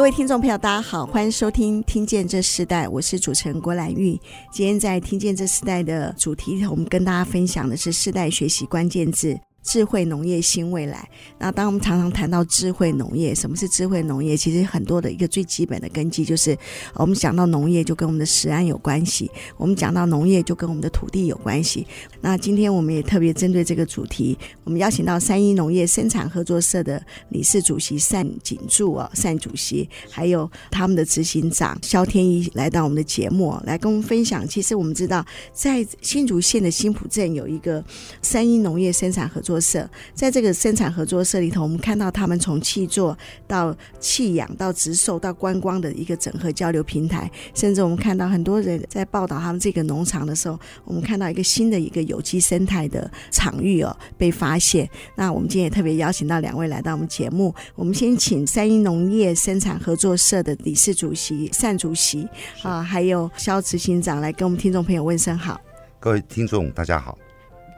各位听众朋友，大家好，欢迎收听《听见这世代》，我是主持人郭兰玉。今天在《听见这世代》的主题，我们跟大家分享的是世代学习关键字。智慧农业新未来。那当我们常常谈到智慧农业，什么是智慧农业？其实很多的一个最基本的根基就是，我们讲到农业就跟我们的食安有关系，我们讲到农业就跟我们的土地有关系。那今天我们也特别针对这个主题，我们邀请到三一农业生产合作社的理事主席单景柱啊，单主席，还有他们的执行长肖天一来到我们的节目，来跟我们分享。其实我们知道，在新竹县的新埔镇有一个三一农业生产合作。作社在这个生产合作社里头，我们看到他们从气作到弃养到直售到观光的一个整合交流平台，甚至我们看到很多人在报道他们这个农场的时候，我们看到一个新的一个有机生态的场域哦被发现。那我们今天也特别邀请到两位来到我们节目，我们先请三一农业生产合作社的理事主席单主席啊，还有肖执行长来跟我们听众朋友问声好。各位听众，大家好。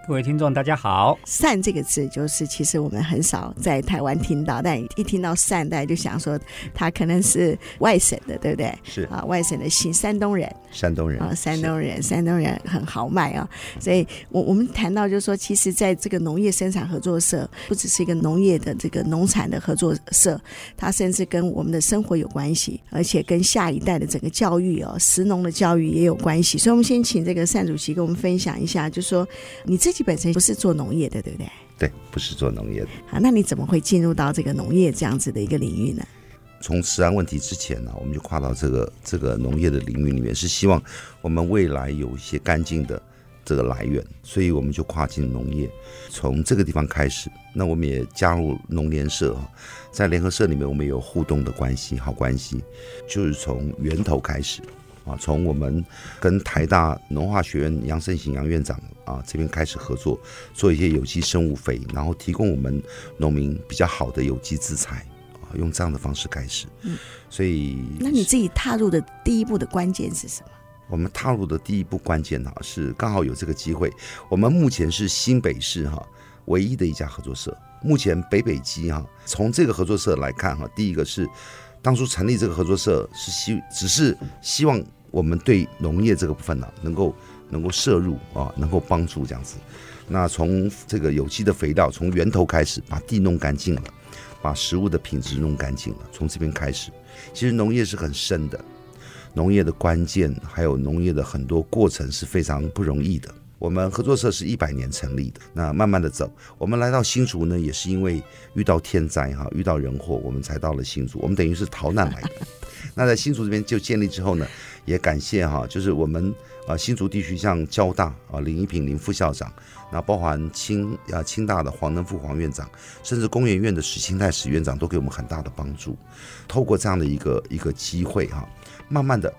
各位听众，大家好。善这个字，就是其实我们很少在台湾听到，但一听到善，大家就想说他可能是外省的，对不对？是啊，外省的新山东人。山东人啊，山东人，山东人很豪迈啊。所以我我们谈到就是说，其实在这个农业生产合作社，不只是一个农业的这个农产的合作社，它甚至跟我们的生活有关系，而且跟下一代的整个教育哦，食农的教育也有关系。所以，我们先请这个单主席跟我们分享一下，就是说你。自己本身不是做农业的，对不对？对，不是做农业的。好，那你怎么会进入到这个农业这样子的一个领域呢？从食安问题之前呢，我们就跨到这个这个农业的领域里面，是希望我们未来有一些干净的这个来源，所以我们就跨进农业。从这个地方开始，那我们也加入农联社，在联合社里面，我们有互动的关系，好关系，就是从源头开始。啊，从我们跟台大农化学院杨胜行杨院长啊这边开始合作，做一些有机生物肥，然后提供我们农民比较好的有机资材，用这样的方式开始。嗯，所以那你自己踏入的第一步的关键是什么？我们踏入的第一步关键哈是刚好有这个机会。我们目前是新北市哈唯一的一家合作社。目前北北基哈从这个合作社来看哈，第一个是。当初成立这个合作社是希，只是希望我们对农业这个部分呢，能够能够摄入啊，能够帮助这样子。那从这个有机的肥料，从源头开始，把地弄干净了，把食物的品质弄干净了，从这边开始。其实农业是很深的，农业的关键还有农业的很多过程是非常不容易的。我们合作社是一百年成立的，那慢慢的走。我们来到新竹呢，也是因为遇到天灾哈，遇到人祸，我们才到了新竹。我们等于是逃难来的。那在新竹这边就建立之后呢，也感谢哈，就是我们啊新竹地区像交大啊林一平林副校长，那包含清啊清大的黄能富黄院长，甚至工研院的史清泰史院长都给我们很大的帮助。透过这样的一个一个机会哈，慢慢的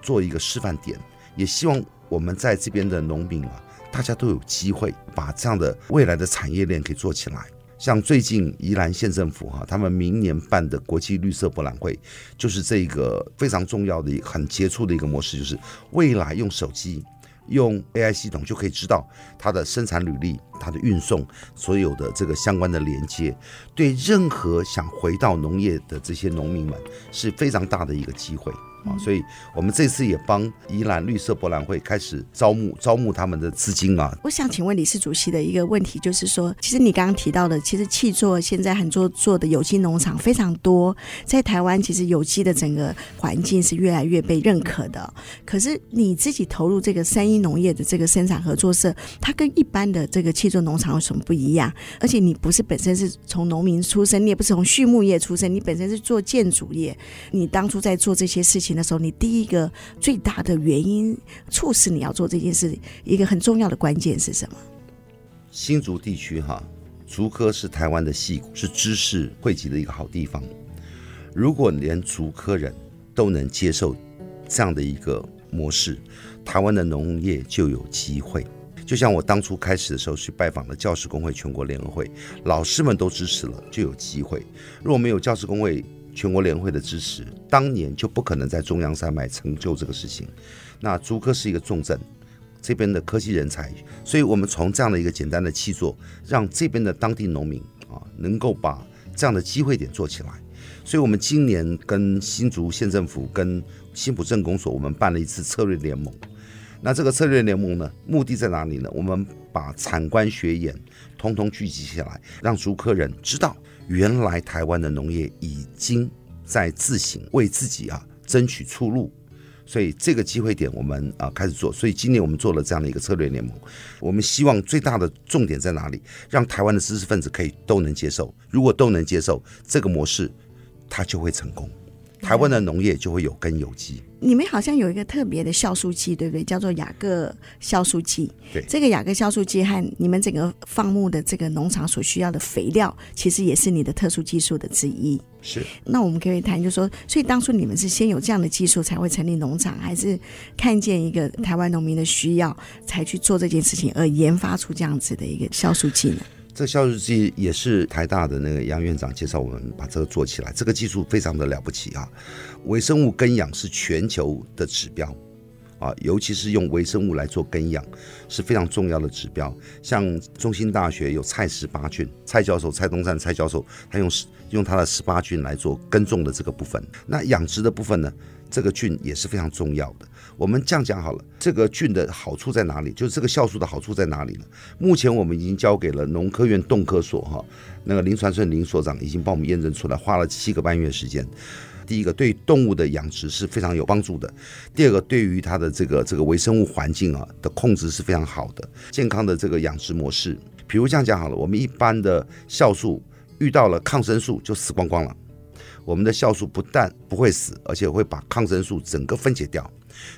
做一个示范点，也希望我们在这边的农民啊。大家都有机会把这样的未来的产业链给做起来。像最近宜兰县政府哈，他们明年办的国际绿色博览会，就是这个非常重要的很杰出的一个模式，就是未来用手机、用 AI 系统就可以知道它的生产履历、它的运送所有的这个相关的连接，对任何想回到农业的这些农民们是非常大的一个机会。啊，所以我们这次也帮宜兰绿色博览会开始招募招募他们的资金啊。我想请问理事主席的一个问题，就是说，其实你刚刚提到的，其实气作现在很多做的有机农场非常多，在台湾其实有机的整个环境是越来越被认可的。可是你自己投入这个三一农业的这个生产合作社，它跟一般的这个气作农场有什么不一样？而且你不是本身是从农民出身，你也不是从畜牧业出身，你本身是做建筑业，你当初在做这些事情。的时候，你第一个最大的原因促使你要做这件事，一个很重要的关键是什么？新竹地区哈，竹科是台湾的矽谷，是知识汇集的一个好地方。如果连竹科人都能接受这样的一个模式，台湾的农业就有机会。就像我当初开始的时候去拜访了教师工会全国联合会，老师们都支持了，就有机会。如果没有教师工会全国联会的支持，当年就不可能在中央山脉成就这个事情。那竹科是一个重镇，这边的科技人才，所以我们从这样的一个简单的契作，让这边的当地农民啊，能够把这样的机会点做起来。所以，我们今年跟新竹县政府、跟新埔镇公所，我们办了一次策略联盟。那这个策略联盟呢，目的在哪里呢？我们把产官学研通通聚集起来，让竹科人知道，原来台湾的农业已经在自行为自己啊争取出路。所以这个机会点，我们啊开始做。所以今年我们做了这样的一个策略联盟。我们希望最大的重点在哪里？让台湾的知识分子可以都能接受。如果都能接受这个模式，它就会成功，台湾的农业就会有根有基。你们好像有一个特别的酵素剂，对不对？叫做雅各酵素剂。对，这个雅各酵素剂和你们整个放牧的这个农场所需要的肥料，其实也是你的特殊技术的之一。是。那我们可以谈，就是说，所以当初你们是先有这样的技术才会成立农场，还是看见一个台湾农民的需要才去做这件事情，而研发出这样子的一个酵素剂呢？这个酵素剂也是台大的那个杨院长介绍我们把这个做起来，这个技术非常的了不起啊！微生物根养是全球的指标啊，尤其是用微生物来做根养是非常重要的指标。像中兴大学有蔡十八菌，蔡教授蔡东山蔡教授，他用用他的十八菌来做耕种的这个部分。那养殖的部分呢，这个菌也是非常重要的。我们这样讲好了，这个菌的好处在哪里？就是这个酵素的好处在哪里呢？目前我们已经交给了农科院动科所哈，那个林传顺林所长已经帮我们验证出来，花了七个半月时间。第一个，对动物的养殖是非常有帮助的；第二个，对于它的这个这个微生物环境啊的控制是非常好的，健康的这个养殖模式。比如这样讲好了，我们一般的酵素遇到了抗生素就死光光了，我们的酵素不但不会死，而且会把抗生素整个分解掉。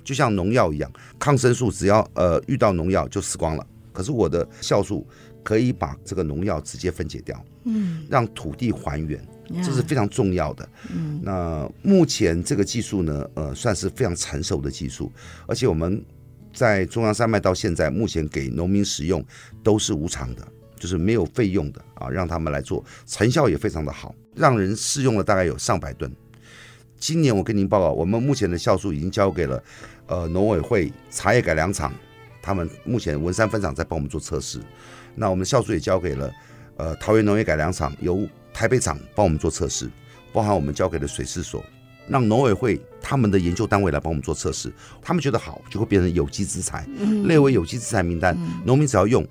就像农药一样，抗生素只要呃遇到农药就死光了。可是我的酵素可以把这个农药直接分解掉，嗯，让土地还原，这是非常重要的。嗯，那目前这个技术呢，呃，算是非常成熟的技术，而且我们在中央山脉到现在，目前给农民使用都是无偿的，就是没有费用的啊，让他们来做，成效也非常的好，让人试用了大概有上百吨。今年我跟您报告，我们目前的酵素已经交给了，呃，农委会茶叶改良厂，他们目前文山分厂在帮我们做测试。那我们的酵素也交给了，呃，桃园农业改良厂，由台北厂帮我们做测试，包含我们交给了水试所，让农委会他们的研究单位来帮我们做测试，他们觉得好，就会变成有机资材，列为有机资材名单，农民只要用，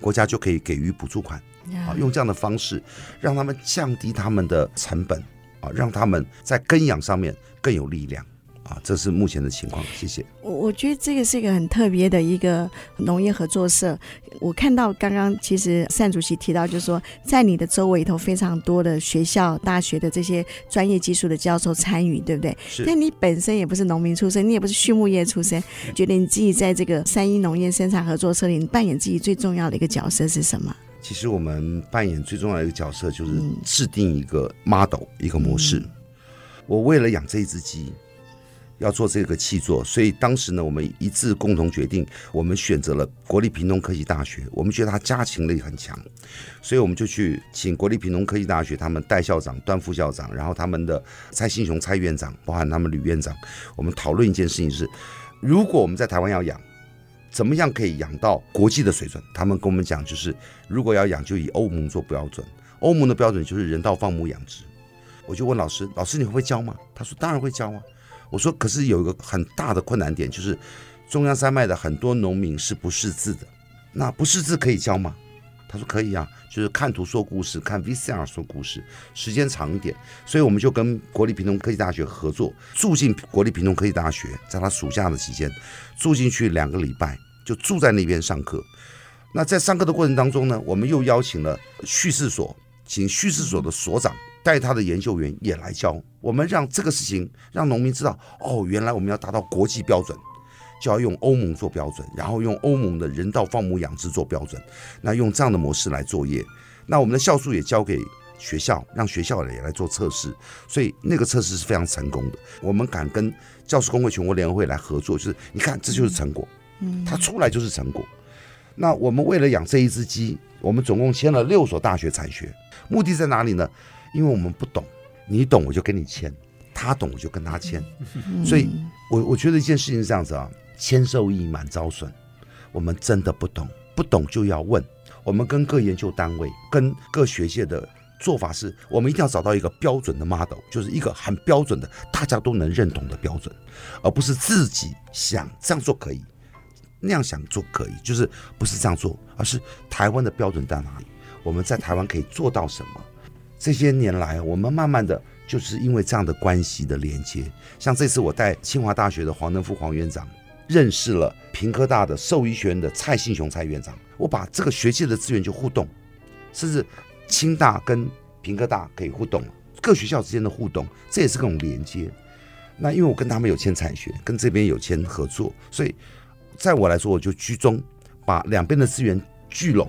国家就可以给予补助款，啊，用这样的方式让他们降低他们的成本。啊，让他们在根养上面更有力量啊！这是目前的情况。谢谢。我我觉得这个是一个很特别的一个农业合作社。我看到刚刚其实单主席提到，就是说在你的周围头非常多的学校、大学的这些专业技术的教授参与，对不对？是。但你本身也不是农民出身，你也不是畜牧业出身，觉得你自己在这个三一农业生产合作社里，你扮演自己最重要的一个角色是什么？其实我们扮演最重要的一个角色，就是制定一个 model，一个模式。我为了养这一只鸡，要做这个器作，所以当时呢，我们一致共同决定，我们选择了国立屏东科技大学。我们觉得它家禽类很强，所以我们就去请国立屏东科技大学他们戴校长、段副校长，然后他们的蔡新雄蔡院长，包含他们吕院长，我们讨论一件事情是：如果我们在台湾要养。怎么样可以养到国际的水准？他们跟我们讲，就是如果要养，就以欧盟做标准。欧盟的标准就是人道放牧养殖。我就问老师：“老师，你会不会教吗？”他说：“当然会教啊。”我说：“可是有一个很大的困难点，就是中央山脉的很多农民是不识字的。那不识字可以教吗？”他说：“可以啊，就是看图说故事，看 VCR 说故事，时间长一点。所以我们就跟国立屏东科技大学合作，住进国立屏东科技大学，在他暑假的期间住进去两个礼拜，就住在那边上课。那在上课的过程当中呢，我们又邀请了叙事所，请叙事所的所长带他的研究员也来教。我们让这个事情让农民知道，哦，原来我们要达到国际标准。”就要用欧盟做标准，然后用欧盟的人道放牧养殖做标准，那用这样的模式来作业。那我们的酵素也交给学校，让学校也来做测试，所以那个测试是非常成功的。我们敢跟教师工会全国联合会来合作，就是你看这就是成果，嗯它出来就是成果。那我们为了养这一只鸡，我们总共签了六所大学产学，目的在哪里呢？因为我们不懂，你懂我就跟你签，他懂我就跟他签。所以我我觉得一件事情是这样子啊，千受益满招损。我们真的不懂，不懂就要问。我们跟各研究单位、跟各学界的做法是，我们一定要找到一个标准的 model，就是一个很标准的、大家都能认同的标准，而不是自己想这样做可以，那样想做可以，就是不是这样做，而是台湾的标准在哪里？我们在台湾可以做到什么？这些年来，我们慢慢的就是因为这样的关系的连接，像这次我带清华大学的黄能夫黄院长。认识了屏科大的兽医学院的蔡信雄蔡院长，我把这个学界的资源就互动，甚至清大跟屏科大可以互动，各学校之间的互动，这也是各种连接。那因为我跟他们有签产学，跟这边有签合作，所以在我来说，我就居中把两边的资源聚拢，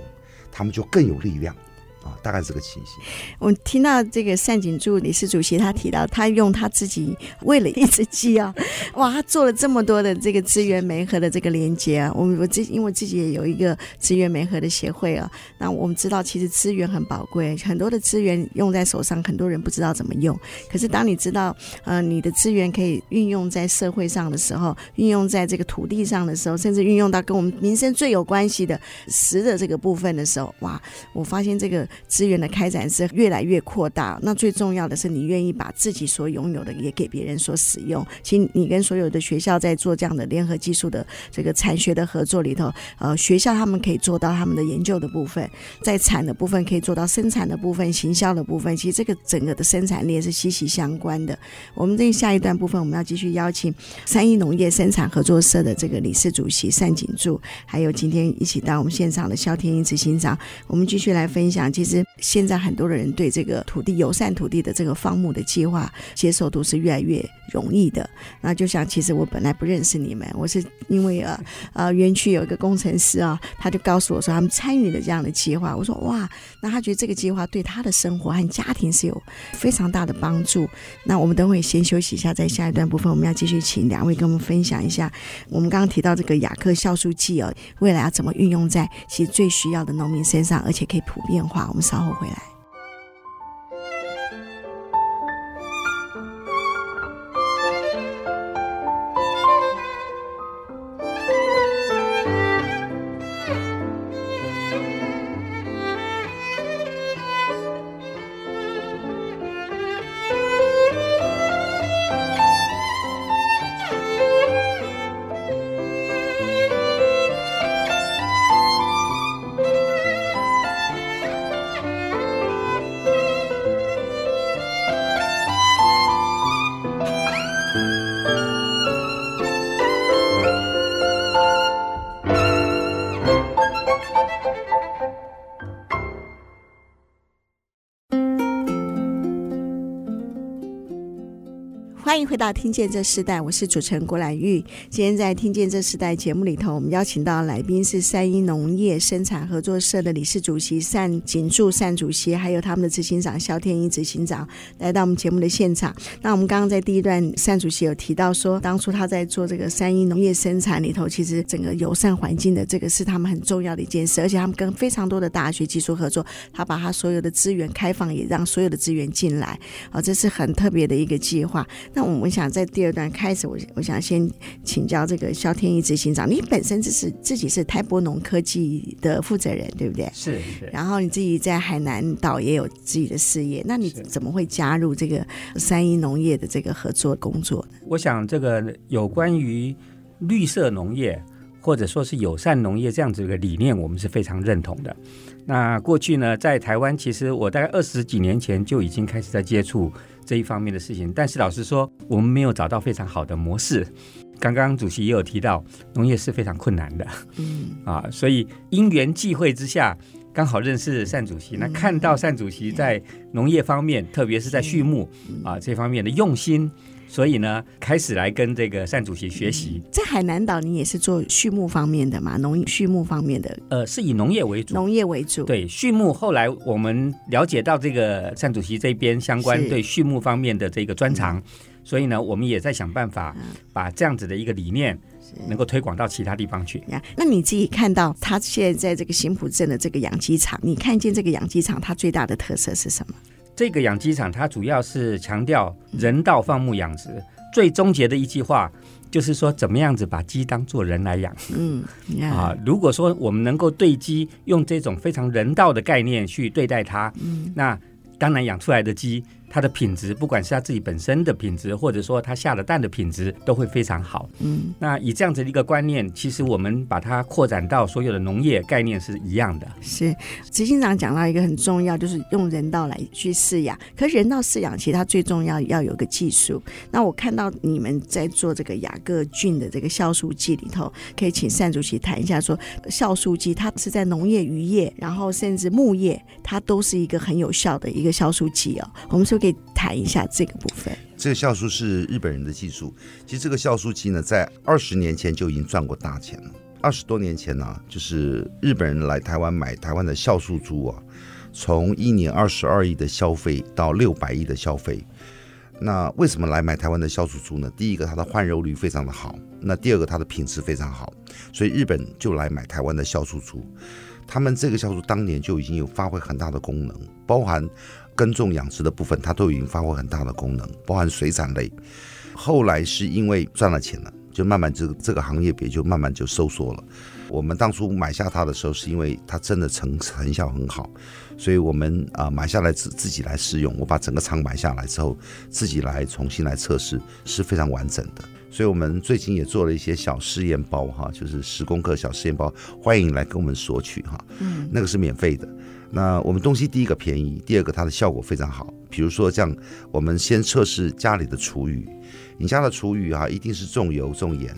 他们就更有力量。啊，大概是这个情形。我听到这个单景柱理事主席他提到，他用他自己喂了一只鸡啊，哇，他做了这么多的这个资源媒合的这个连接啊。我们我自因为自己也有一个资源媒合的协会啊，那我们知道其实资源很宝贵，很多的资源用在手上，很多人不知道怎么用。可是当你知道，呃，你的资源可以运用在社会上的时候，运用在这个土地上的时候，甚至运用到跟我们民生最有关系的食的这个部分的时候，哇，我发现这个。资源的开展是越来越扩大，那最重要的是你愿意把自己所拥有的也给别人所使用。其实你跟所有的学校在做这样的联合技术的这个产学的合作里头，呃，学校他们可以做到他们的研究的部分，在产的部分可以做到生产的部分、行销的部分。其实这个整个的生产链是息息相关的。我们这下一段部分，我们要继续邀请三一农业生产合作社的这个理事主席单景柱，还有今天一起到我们现场的萧天一执行长，我们继续来分享。其实现在很多的人对这个土地友善土地的这个放牧的计划接受度是越来越容易的。那就像其实我本来不认识你们，我是因为呃呃园区有一个工程师啊，他就告诉我说他们参与了这样的计划。我说哇，那他觉得这个计划对他的生活和家庭是有非常大的帮助。那我们等会先休息一下，在下一段部分我们要继续请两位跟我们分享一下，我们刚刚提到这个雅克酵素剂哦，未来要怎么运用在其实最需要的农民身上，而且可以普遍化。我们稍后回来。回到《听见这世代》，我是主持人郭兰玉。今天在《听见这世代》节目里头，我们邀请到来宾是三一农业生产合作社的理事主席单锦柱单主席，还有他们的执行长肖天一执行长来。到我们节目的现场。那我们刚刚在第一段，单主席有提到说，当初他在做这个三一农业生产里头，其实整个友善环境的这个是他们很重要的一件事，而且他们跟非常多的大学技术合作，他把他所有的资源开放，也让所有的资源进来。啊，这是很特别的一个计划。那我们想在第二段开始，我我想先请教这个肖天一执行长，你本身就是自己是台博农科技的负责人，对不对？是。是然后你自己在海南岛也有自己的事业，那你怎么会加入这个三一农业的这个合作工作呢？我想这个有关于绿色农业或者说是友善农业这样子一个理念，我们是非常认同的。那过去呢，在台湾，其实我大概二十几年前就已经开始在接触。这一方面的事情，但是老实说，我们没有找到非常好的模式。刚刚主席也有提到，农业是非常困难的，嗯 啊，所以因缘际会之下，刚好认识单主席，那看到单主席在农业方面，特别是在畜牧啊这方面的用心。所以呢，开始来跟这个单主席学习。在海南岛，你也是做畜牧方面的嘛？农畜牧方面的，呃，是以农业为主。农业为主。对，畜牧。后来我们了解到这个单主席这边相关对畜牧方面的这个专长，所以呢，我们也在想办法把这样子的一个理念能够推广到其他地方去。那你自己看到他现在在这个新浦镇的这个养鸡场，你看见这个养鸡场它最大的特色是什么？这个养鸡场它主要是强调人道放牧养殖，最终结的一句话就是说，怎么样子把鸡当做人来养。嗯，啊，如果说我们能够对鸡用这种非常人道的概念去对待它，嗯，那当然养出来的鸡。它的品质，不管是它自己本身的品质，或者说它下的蛋的品质，都会非常好。嗯，那以这样子的一个观念，其实我们把它扩展到所有的农业概念是一样的。是执行长讲到一个很重要，就是用人道来去饲养。可是人道饲养，其实它最重要要有个技术。那我看到你们在做这个雅各菌的这个酵素剂里头，可以请单主席谈一下说，说酵素剂它是在农业、渔业，然后甚至牧业，它都是一个很有效的一个酵素剂哦。我们说。可以谈一下这个部分。这个酵素是日本人的技术。其实这个酵素机呢，在二十年前就已经赚过大钱了。二十多年前呢、就是日本人来台湾买台湾的酵素猪啊，从一年二十二亿的消费到六百亿的消费。那为什么来买台湾的酵素猪呢？第一个，它的换肉率非常的好；那第二个，它的品质非常好，所以日本就来买台湾的酵素猪。他们这个酵素当年就已经有发挥很大的功能，包含。耕种养殖的部分，它都已经发挥很大的功能，包含水产类。后来是因为赚了钱了，就慢慢这个这个行业也就慢慢就收缩了。我们当初买下它的时候，是因为它真的成成效很好，所以我们啊买下来自自己来试用。我把整个厂买下来之后，自己来重新来测试，是非常完整的。所以我们最近也做了一些小试验包哈，就是十公克小试验包，欢迎来跟我们索取哈。嗯，那个是免费的。那我们东西第一个便宜，第二个它的效果非常好。比如说像我们先测试家里的厨余，你家的厨余啊，一定是重油重盐，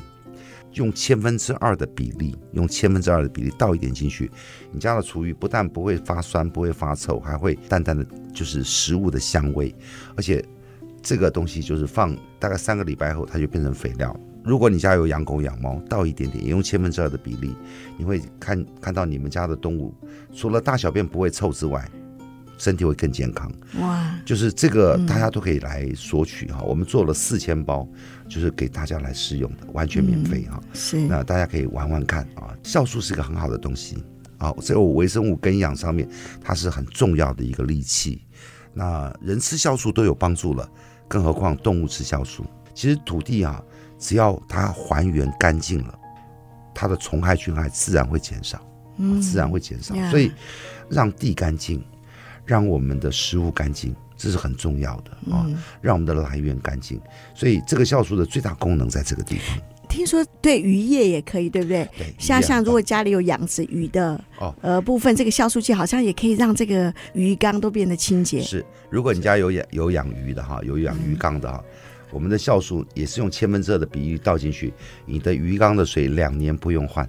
用千分之二的比例，用千分之二的比例倒一点进去，你家的厨余不但不会发酸，不会发臭，还会淡淡的就是食物的香味，而且这个东西就是放大概三个礼拜后，它就变成肥料。如果你家有养狗养猫，倒一点点，也用千分之二的比例，你会看看到你们家的动物，除了大小便不会臭之外，身体会更健康。哇！就是这个大家都可以来索取哈，嗯、我们做了四千包，就是给大家来试用的，完全免费哈。嗯、是，那大家可以玩玩看啊。酵素是一个很好的东西啊，在我微生物根养上面，它是很重要的一个利器。那人吃酵素都有帮助了，更何况动物吃酵素？其实土地啊。只要它还原干净了，它的虫害菌害自然会减少，嗯，自然会减少。所以让地干净，让我们的食物干净，这是很重要的啊。让我们的来源干净，所以这个酵素的最大功能在这个地方。听说对渔业也可以，对不对？对，像像如果家里有养殖鱼的哦，呃部分，这个酵素剂好像也可以让这个鱼缸都变得清洁。是，如果你家有养有养鱼的哈，有养鱼缸的哈。我们的酵素也是用千分之二的比例倒进去，你的鱼缸的水两年不用换。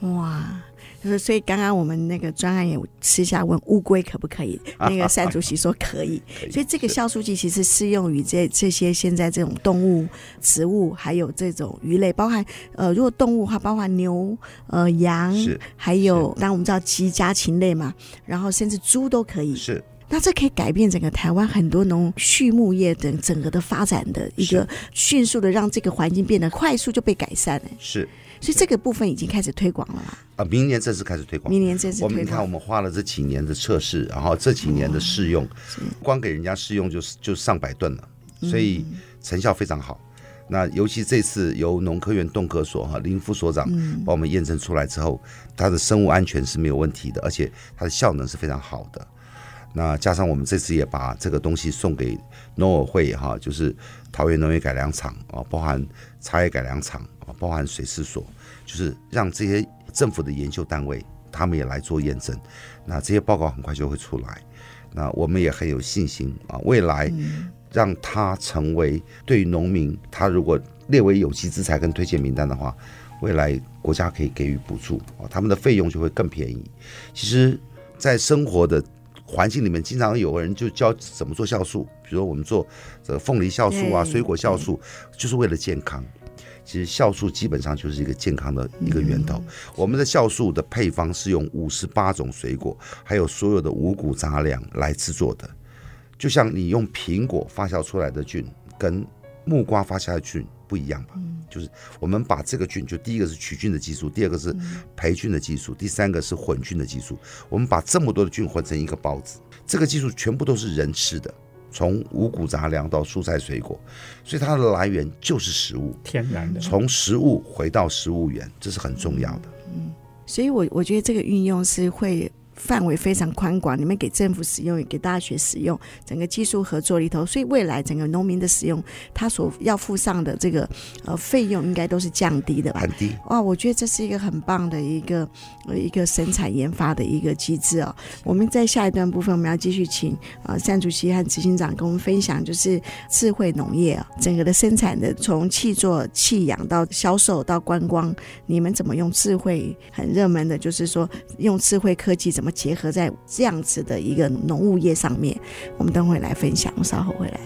哇，就是所以刚刚我们那个专案也私下问乌龟可不可以，那个单主席说可以。所以这个酵素剂其实适用于这这些现在这种动物、植物，还有这种鱼类，包含呃，如果动物的话，包含牛、呃羊，是还有当然我们知道鸡家禽类嘛，然后甚至猪都可以。是。那这可以改变整个台湾很多农畜牧业等整个的发展的一个迅速的让这个环境变得快速就被改善了。是，所以这个部分已经开始推广了啦？啊，明年正式开始推广。明年正式推广。我们你看，我们花了这几年的测试，然后这几年的试用，光给人家试用就是就上百吨了，所以成效非常好。那尤其这次由农科院动科所哈林副所长帮我们验证出来之后，它的生物安全是没有问题的，而且它的效能是非常好的。那加上我们这次也把这个东西送给农委会哈，就是桃园农业改良场啊，包含茶叶改良场啊，包含水试所，就是让这些政府的研究单位他们也来做验证。那这些报告很快就会出来。那我们也很有信心啊，未来让它成为对于农民，他如果列为有机资材跟推荐名单的话，未来国家可以给予补助啊，他们的费用就会更便宜。其实，在生活的环境里面经常有人就教怎么做酵素，比如说我们做这个凤梨酵素啊、水果酵素，就是为了健康。其实酵素基本上就是一个健康的一个源头。我们的酵素的配方是用五十八种水果，还有所有的五谷杂粮来制作的。就像你用苹果发酵出来的菌跟木瓜发酵的菌不一样吧？就是我们把这个菌，就第一个是取菌的技术，第二个是培菌的技术，第三个是混菌的技术。我们把这么多的菌混成一个包子，这个技术全部都是人吃的，从五谷杂粮到蔬菜水果，所以它的来源就是食物，天然的。从食物回到食物源，这是很重要的。嗯，所以我我觉得这个运用是会。范围非常宽广，你们给政府使用，也给大学使用，整个技术合作里头，所以未来整个农民的使用，他所要付上的这个呃费用，应该都是降低的吧？很低哇！我觉得这是一个很棒的一个呃一个生产研发的一个机制哦。我们在下一段部分，我们要继续请呃单主席和执行长跟我们分享，就是智慧农业啊，整个的生产的从气作、气养到销售到观光，你们怎么用智慧？很热门的就是说用智慧科技怎么？结合在这样子的一个农务业上面，我们等会来分享，稍后回来。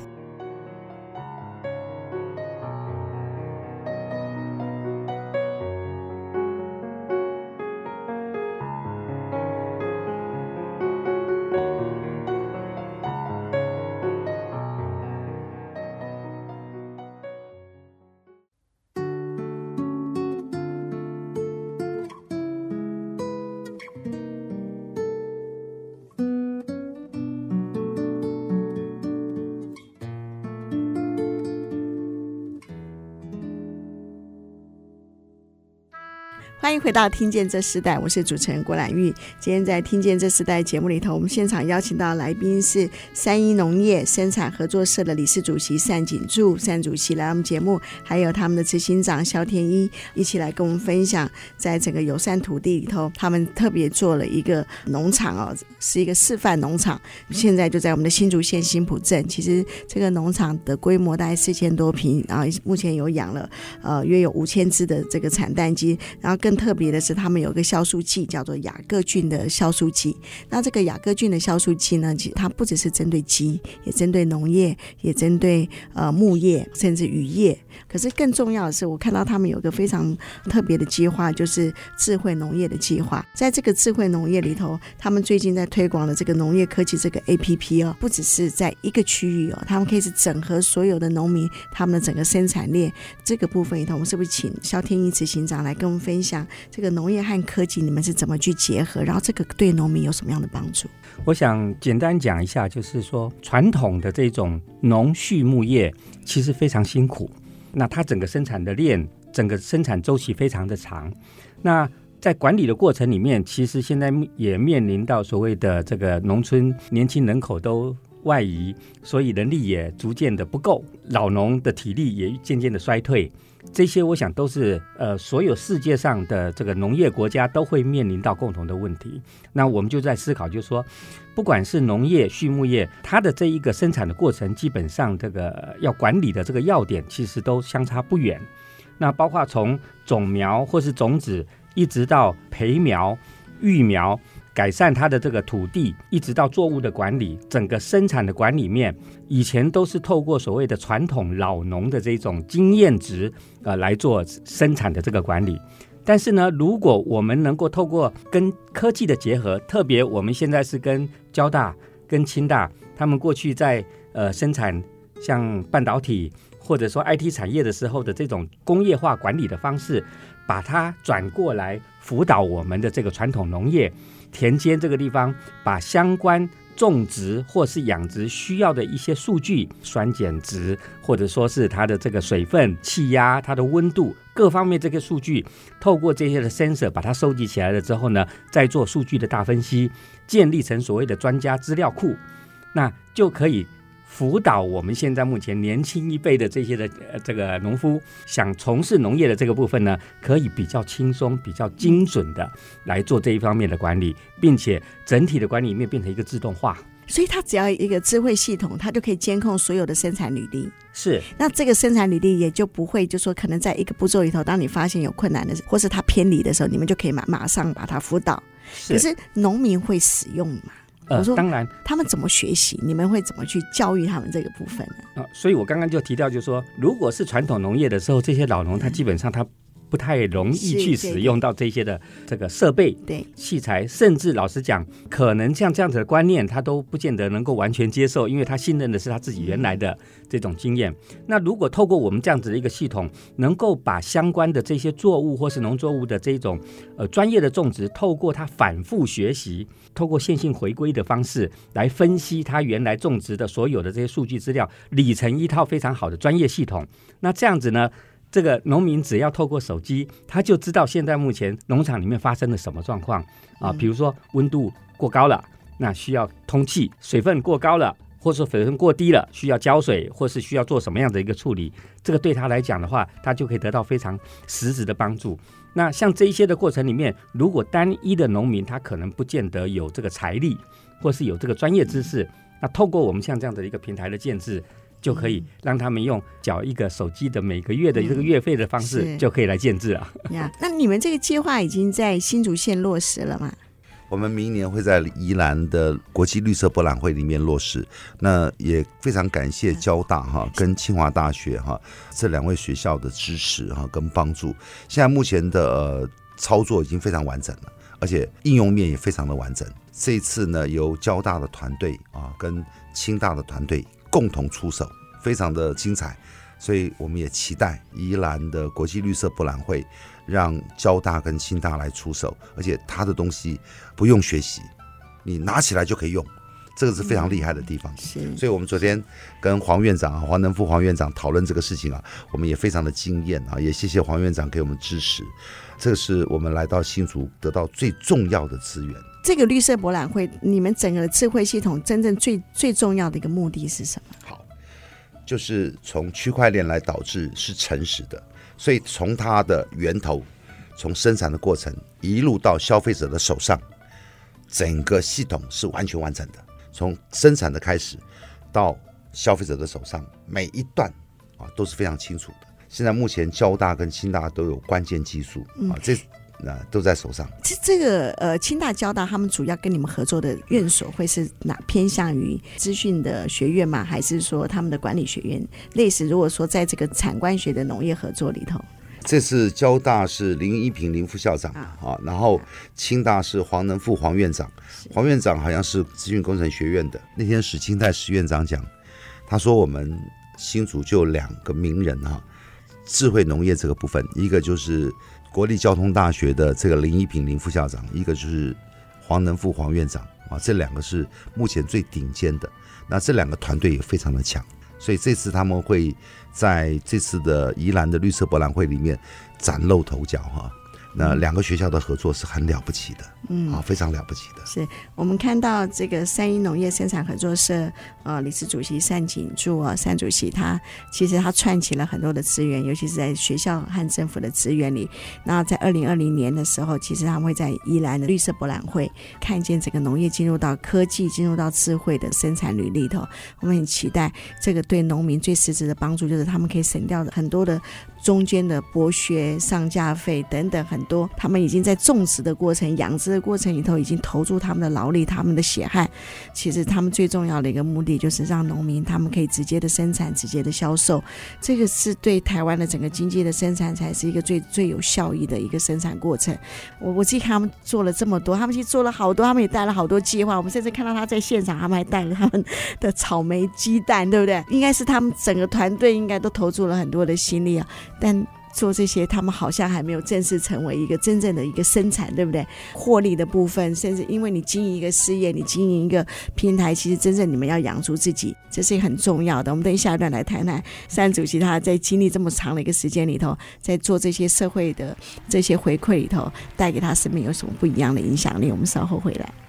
欢迎回到《听见这时代》，我是主持人郭兰玉。今天在《听见这时代》节目里头，我们现场邀请到来宾是三一农业生产合作社的理事主席单景柱单主席来我们节目，还有他们的执行长肖天一一起来跟我们分享，在整个友善土地里头，他们特别做了一个农场哦，是一个示范农场，现在就在我们的新竹县新埔镇。其实这个农场的规模大概四千多坪，然后目前有养了呃约有五千只的这个产蛋鸡，然后更特别的是，他们有一个酵素剂，叫做雅各菌的酵素剂。那这个雅各菌的酵素剂呢，其实它不只是针对鸡，也针对农业，也针对呃牧业，甚至渔业。可是更重要的是，我看到他们有个非常特别的计划，就是智慧农业的计划。在这个智慧农业里头，他们最近在推广的这个农业科技这个 APP 哦，不只是在一个区域哦，他们可以是整合所有的农民他们的整个生产链这个部分里头，我们是不是请肖天一执行长来跟我们分享这个农业和科技你们是怎么去结合？然后这个对农民有什么样的帮助？我想简单讲一下，就是说传统的这种农畜牧业其实非常辛苦。那它整个生产的链，整个生产周期非常的长。那在管理的过程里面，其实现在也面临到所谓的这个农村年轻人口都外移，所以人力也逐渐的不够，老农的体力也渐渐的衰退。这些我想都是呃，所有世界上的这个农业国家都会面临到共同的问题。那我们就在思考，就是说，不管是农业、畜牧业，它的这一个生产的过程，基本上这个要管理的这个要点，其实都相差不远。那包括从种苗或是种子，一直到培苗、育苗。改善它的这个土地，一直到作物的管理，整个生产的管理面，以前都是透过所谓的传统老农的这种经验值，呃，来做生产的这个管理。但是呢，如果我们能够透过跟科技的结合，特别我们现在是跟交大、跟清大，他们过去在呃生产像半导体或者说 IT 产业的时候的这种工业化管理的方式，把它转过来辅导我们的这个传统农业。田间这个地方，把相关种植或是养殖需要的一些数据，酸碱值，或者说是它的这个水分、气压、它的温度各方面这个数据，透过这些的 sensor 把它收集起来了之后呢，再做数据的大分析，建立成所谓的专家资料库，那就可以。辅导我们现在目前年轻一辈的这些的这个农夫想从事农业的这个部分呢，可以比较轻松、比较精准的来做这一方面的管理，并且整体的管理面变成一个自动化。所以它只要一个智慧系统，它就可以监控所有的生产履历。是，那这个生产履历也就不会就说可能在一个步骤里头，当你发现有困难的或是它偏离的时候，你们就可以马马上把它辅导。是，可是农民会使用吗？呃，当然，他们怎么学习？你们会怎么去教育他们这个部分呢？啊，所以我刚刚就提到，就是说，如果是传统农业的时候，这些老农他基本上他不太容易去使用到这些的这个设备、对器材，甚至老实讲，可能像这样子的观念，他都不见得能够完全接受，因为他信任的是他自己原来的这种经验。那如果透过我们这样子的一个系统，能够把相关的这些作物或是农作物的这种呃专业的种植，透过他反复学习，透过线性回归的方式来分析他原来种植的所有的这些数据资料，理成一套非常好的专业系统。那这样子呢，这个农民只要透过手机，他就知道现在目前农场里面发生了什么状况啊。比如说温度过高了，那需要通气；水分过高了，或者说水分过低了，需要浇水，或是需要做什么样的一个处理。这个对他来讲的话，他就可以得到非常实质的帮助。那像这一些的过程里面，如果单一的农民他可能不见得有这个财力，或是有这个专业知识，那透过我们像这样的一个平台的建置，就可以让他们用缴一个手机的每个月的这个月费的方式，就可以来建置啊。呀，那你们这个计划已经在新竹县落实了吗？我们明年会在宜兰的国际绿色博览会里面落实。那也非常感谢交大哈跟清华大学哈这两位学校的支持哈跟帮助。现在目前的呃操作已经非常完整了，而且应用面也非常的完整。这一次呢，由交大的团队啊跟清大的团队。共同出手，非常的精彩，所以我们也期待宜兰的国际绿色博览会，让交大跟新大来出手，而且他的东西不用学习，你拿起来就可以用，这个是非常厉害的地方。是，所以我们昨天跟黄院长黄能富黄院长讨论这个事情啊，我们也非常的惊艳啊，也谢谢黄院长给我们支持，这个是我们来到新竹得到最重要的资源。这个绿色博览会，你们整个的智慧系统真正最最重要的一个目的是什么？好，就是从区块链来导致是诚实的，所以从它的源头，从生产的过程一路到消费者的手上，整个系统是完全完整的。从生产的开始到消费者的手上，每一段啊都是非常清楚的。现在目前交大跟清大都有关键技术啊，这。那都在手上。这这个呃，清大、交大他们主要跟你们合作的院所会是哪？偏向于资讯的学院吗？还是说他们的管理学院？类似如果说在这个产官学的农业合作里头，这次交大是林一平林副校长啊，然后清大是黄能富黄院长。黄院长好像是资讯工程学院的。那天史清泰史院长讲，他说我们新竹就两个名人哈，智慧农业这个部分，一个就是。国立交通大学的这个林一平林副校长，一个就是黄能富黄院长啊，这两个是目前最顶尖的。那这两个团队也非常的强，所以这次他们会在这次的宜兰的绿色博览会里面崭露头角哈。那两个学校的合作是很了不起的，嗯，啊，非常了不起的。是我们看到这个三一农业生产合作社，呃，理事主席单景柱啊，单主席他其实他串起了很多的资源，尤其是在学校和政府的资源里。那在二零二零年的时候，其实他们会在宜兰的绿色博览会看见整个农业进入到科技、进入到智慧的生产履历头。我们很期待这个对农民最实质的帮助，就是他们可以省掉很多的。中间的剥削、上架费等等很多，他们已经在种植的过程、养殖的过程里头，已经投入他们的劳力、他们的血汗。其实他们最重要的一个目的，就是让农民他们可以直接的生产、直接的销售。这个是对台湾的整个经济的生产，才是一个最最有效益的一个生产过程。我我自己看他们做了这么多，他们其实做了好多，他们也带了好多计划。我们甚至看到他在现场，他们还带了他们的草莓鸡蛋，对不对？应该是他们整个团队应该都投注了很多的心力啊。但做这些，他们好像还没有正式成为一个真正的一个生产，对不对？获利的部分，甚至因为你经营一个事业，你经营一个平台，其实真正你们要养出自己，这是很重要的。我们等一下一段来谈谈，单主席他在经历这么长的一个时间里头，在做这些社会的这些回馈里头，带给他生命有什么不一样的影响力？我们稍后回来。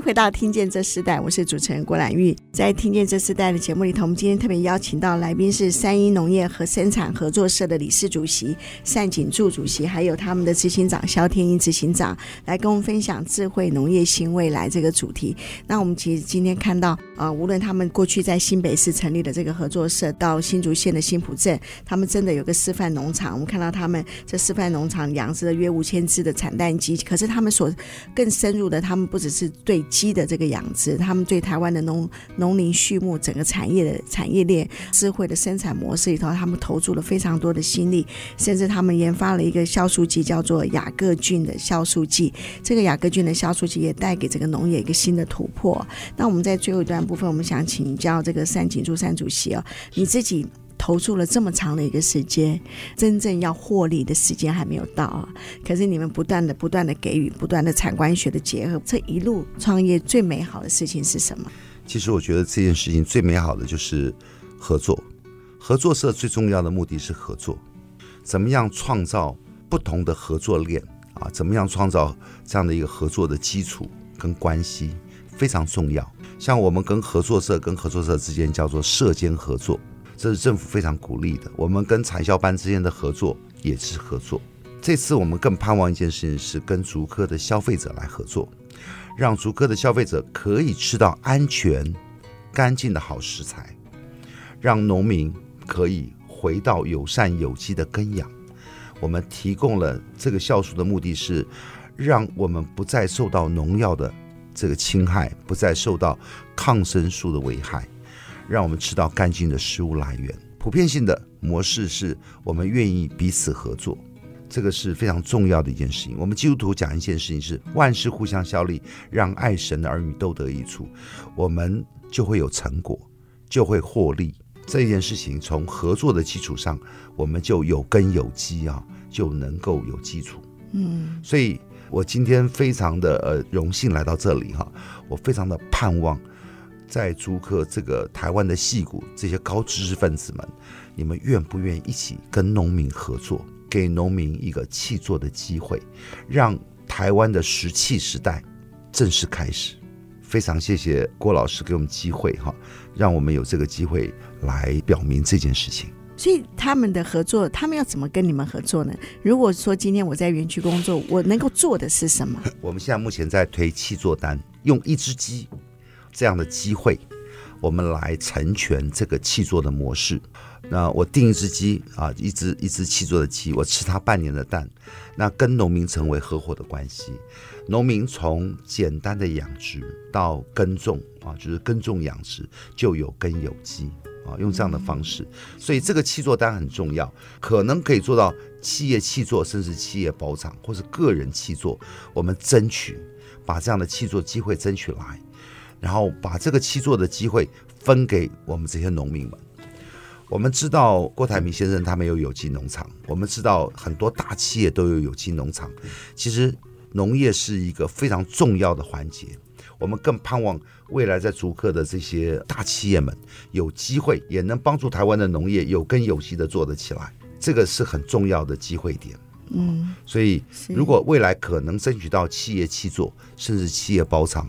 回到《听见这世代》，我是主持人郭兰玉。在《听见这世代》的节目里头，我们今天特别邀请到来宾是三一农业和生产合作社的理事主席单景柱主席，还有他们的执行长肖天英执行长，来跟我们分享智慧农业新未来这个主题。那我们其实今天看到，啊，无论他们过去在新北市成立的这个合作社，到新竹县的新埔镇，他们真的有个示范农场。我们看到他们这示范农场养殖了约五千只的产蛋鸡，可是他们所更深入的，他们不只是对鸡的这个养殖，他们对台湾的农农林畜牧整个产业的产业链智慧的生产模式里头，他们投注了非常多的心力，甚至他们研发了一个酵素剂，叫做雅各菌的酵素剂。这个雅各菌的酵素剂也带给这个农业一个新的突破。那我们在最后一段部分，我们想请教这个单景柱单主席哦，你自己。投注了这么长的一个时间，真正要获利的时间还没有到啊！可是你们不断的、不断的给予，不断的产官学的结合，这一路创业最美好的事情是什么？其实我觉得这件事情最美好的就是合作。合作社最重要的目的是合作，怎么样创造不同的合作链啊？怎么样创造这样的一个合作的基础跟关系非常重要。像我们跟合作社跟合作社之间叫做社间合作。这是政府非常鼓励的。我们跟产销班之间的合作也是合作。这次我们更盼望一件事情是跟足科的消费者来合作，让足科的消费者可以吃到安全、干净的好食材，让农民可以回到友善有机的耕养。我们提供了这个酵素的目的是，让我们不再受到农药的这个侵害，不再受到抗生素的危害。让我们吃到干净的食物来源。普遍性的模式是我们愿意彼此合作，这个是非常重要的一件事情。我们基督徒讲一件事情是万事互相效力，让爱神的儿女都得益处，我们就会有成果，就会获利。这件事情从合作的基础上，我们就有根有基啊，就能够有基础。嗯，所以我今天非常的呃荣幸来到这里哈，我非常的盼望。在租客这个台湾的戏骨，这些高知识分子们，你们愿不愿意一起跟农民合作，给农民一个气作的机会，让台湾的石器时代正式开始？非常谢谢郭老师给我们机会哈，让我们有这个机会来表明这件事情。所以他们的合作，他们要怎么跟你们合作呢？如果说今天我在园区工作，我能够做的是什么？我们现在目前在推气作单，用一只鸡。这样的机会，我们来成全这个气作的模式。那我订一只鸡啊，一只一只气作的鸡，我吃它半年的蛋。那跟农民成为合伙的关系，农民从简单的养殖到耕种啊，就是耕种养殖就有根有机啊，用这样的方式。所以这个气作单很重要，可能可以做到企业气作，甚至企业包场或是个人气作。我们争取把这样的气作机会争取来。然后把这个七座的机会分给我们这些农民们。我们知道郭台铭先生他们有有机农场，我们知道很多大企业都有有机农场。其实农业是一个非常重要的环节。我们更盼望未来在竹客的这些大企业们有机会，也能帮助台湾的农业有根有基的做得起来。这个是很重要的机会点。嗯，所以如果未来可能争取到企业七座，甚至企业包场。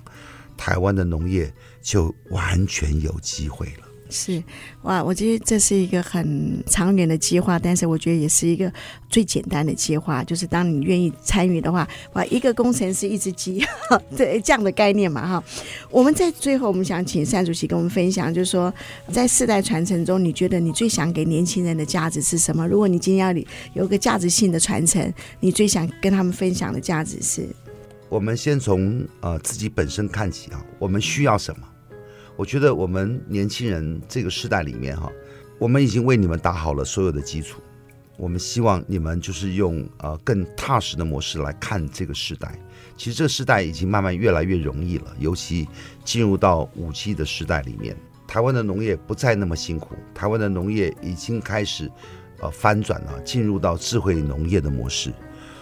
台湾的农业就完全有机会了。是哇，我觉得这是一个很长远的计划，但是我觉得也是一个最简单的计划。就是当你愿意参与的话，哇，一个工程师一只鸡，对这样的概念嘛哈。我们在最后，我们想请单主席跟我们分享，就是说在世代传承中，你觉得你最想给年轻人的价值是什么？如果你今天要有个价值性的传承，你最想跟他们分享的价值是？我们先从呃自己本身看起啊，我们需要什么？我觉得我们年轻人这个时代里面哈，我们已经为你们打好了所有的基础。我们希望你们就是用呃更踏实的模式来看这个时代。其实这个时代已经慢慢越来越容易了，尤其进入到五 G 的时代里面，台湾的农业不再那么辛苦，台湾的农业已经开始呃翻转了，进入到智慧农业的模式。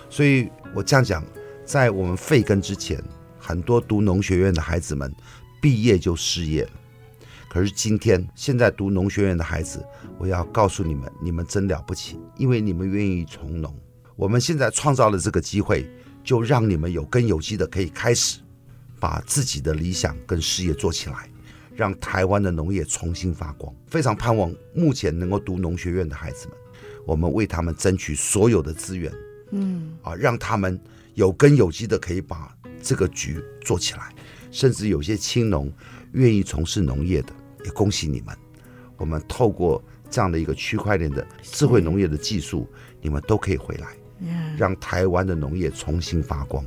所以我这样讲。在我们废根之前，很多读农学院的孩子们毕业就失业了。可是今天，现在读农学院的孩子，我要告诉你们，你们真了不起，因为你们愿意从农。我们现在创造了这个机会，就让你们有根有基的可以开始，把自己的理想跟事业做起来，让台湾的农业重新发光。非常盼望目前能够读农学院的孩子们，我们为他们争取所有的资源，嗯，啊，让他们有根有基的可以把这个局做起来。甚至有些青农愿意从事农业的，也恭喜你们。我们透过这样的一个区块链的智慧农业的技术，你们都可以回来，让台湾的农业重新发光。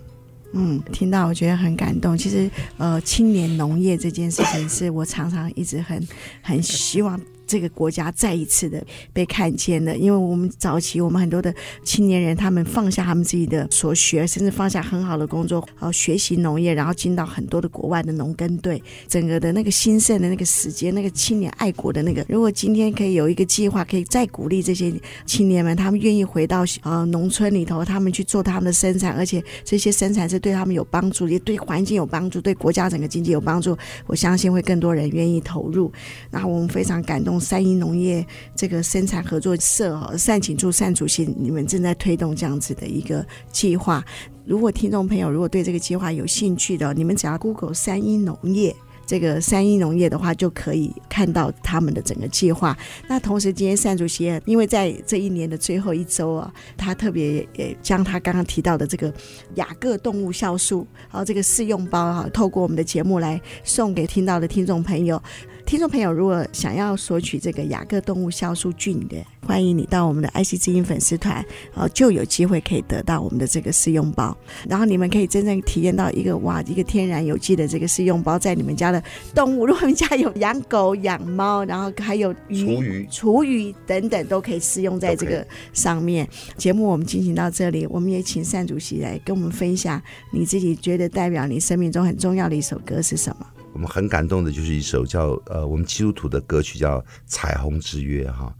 嗯，听到我觉得很感动。其实，呃，青年农业这件事情是我常常一直很很希望。这个国家再一次的被看见了，因为我们早期我们很多的青年人，他们放下他们自己的所学，甚至放下很好的工作，然后学习农业，然后进到很多的国外的农耕队，整个的那个兴盛的那个时间，那个青年爱国的那个，如果今天可以有一个计划，可以再鼓励这些青年们，他们愿意回到呃农村里头，他们去做他们的生产，而且这些生产是对他们有帮助，也对环境有帮助，对国家整个经济有帮助，我相信会更多人愿意投入。然后我们非常感动。三一农业这个生产合作社哦，善请助善主席，你们正在推动这样子的一个计划。如果听众朋友如果对这个计划有兴趣的，你们只要 Google 三一农业。这个三一农业的话，就可以看到他们的整个计划。那同时，今天单主席因为在这一年的最后一周啊，他特别也将他刚刚提到的这个雅各动物酵素，然后这个试用包哈，透过我们的节目来送给听到的听众朋友。听众朋友，如果想要索取这个雅各动物酵素菌的，欢迎你到我们的爱惜之音粉丝团，然后就有机会可以得到我们的这个试用包。然后你们可以真正体验到一个哇，一个天然有机的这个试用包，在你们家的动物，如果你们家有养狗、养猫，然后还有鱼、厨余、厨余等等，都可以适用在这个上面。节目我们进行到这里，我们也请单主席来跟我们分享，你自己觉得代表你生命中很重要的一首歌是什么？我们很感动的就是一首叫呃，我们基督徒的歌曲叫《彩虹之约》哈，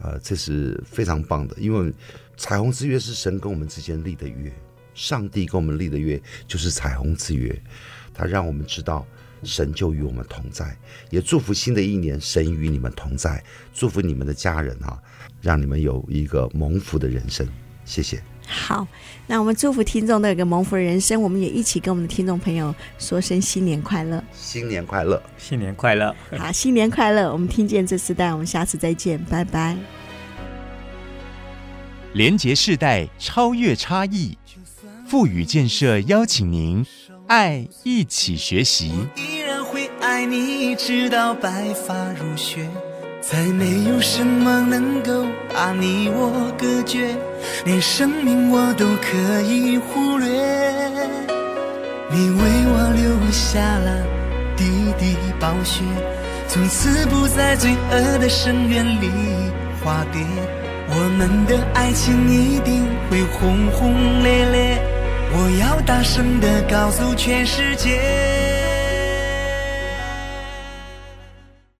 呃，这是非常棒的，因为彩虹之约是神跟我们之间立的约，上帝跟我们立的约就是彩虹之约，他让我们知道神就与我们同在，也祝福新的一年神与你们同在，祝福你们的家人啊，让你们有一个蒙福的人生，谢谢。好，那我们祝福听众的有个蒙福的人生，我们也一起跟我们的听众朋友说声新年快乐，新年快乐，新年快乐，好，新年快乐。我们听见这世代，我们下次再见，拜拜。连结世代，超越差异，富予建设邀请您爱一起学习。爱你，直到白发如雪。再没有什么能够把你我隔绝，连生命我都可以忽略。你为我留下了滴滴宝血，从此不在罪恶的深渊里化蝶。我们的爱情一定会轰轰烈烈，我要大声地告诉全世界。